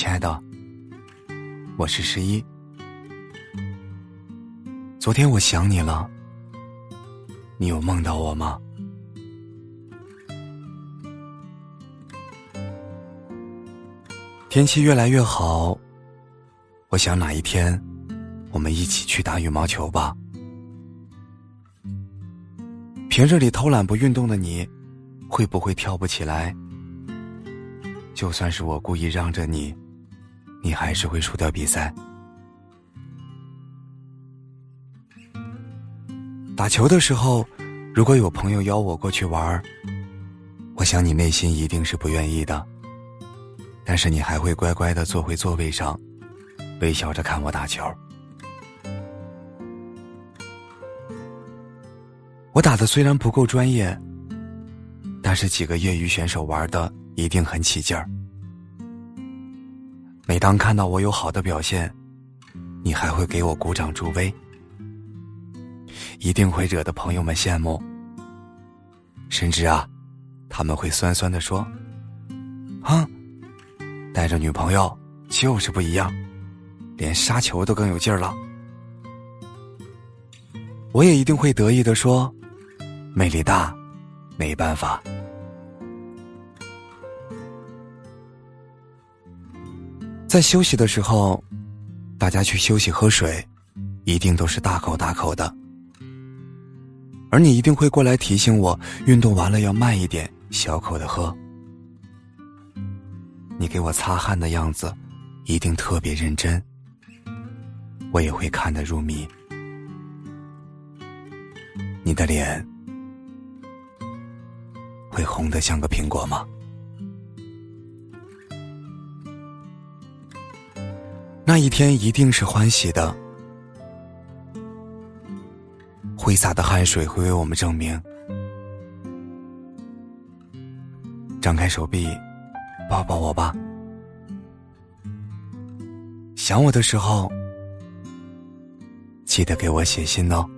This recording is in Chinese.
亲爱的，我是十一。昨天我想你了，你有梦到我吗？天气越来越好，我想哪一天我们一起去打羽毛球吧。平日里偷懒不运动的你，会不会跳不起来？就算是我故意让着你，你还是会输掉比赛。打球的时候，如果有朋友邀我过去玩儿，我想你内心一定是不愿意的。但是你还会乖乖的坐回座位上，微笑着看我打球。我打的虽然不够专业，但是几个业余选手玩的一定很起劲儿。每当看到我有好的表现，你还会给我鼓掌助威，一定会惹得朋友们羡慕。甚至啊，他们会酸酸的说：“哼。”带着女朋友就是不一样，连杀球都更有劲儿了。我也一定会得意的说：“魅力大，没办法。”在休息的时候，大家去休息喝水，一定都是大口大口的，而你一定会过来提醒我，运动完了要慢一点，小口的喝。你给我擦汗的样子，一定特别认真。我也会看得入迷。你的脸会红的像个苹果吗？那一天一定是欢喜的，挥洒的汗水会为我们证明。张开手臂。抱抱我吧，想我的时候，记得给我写信哦。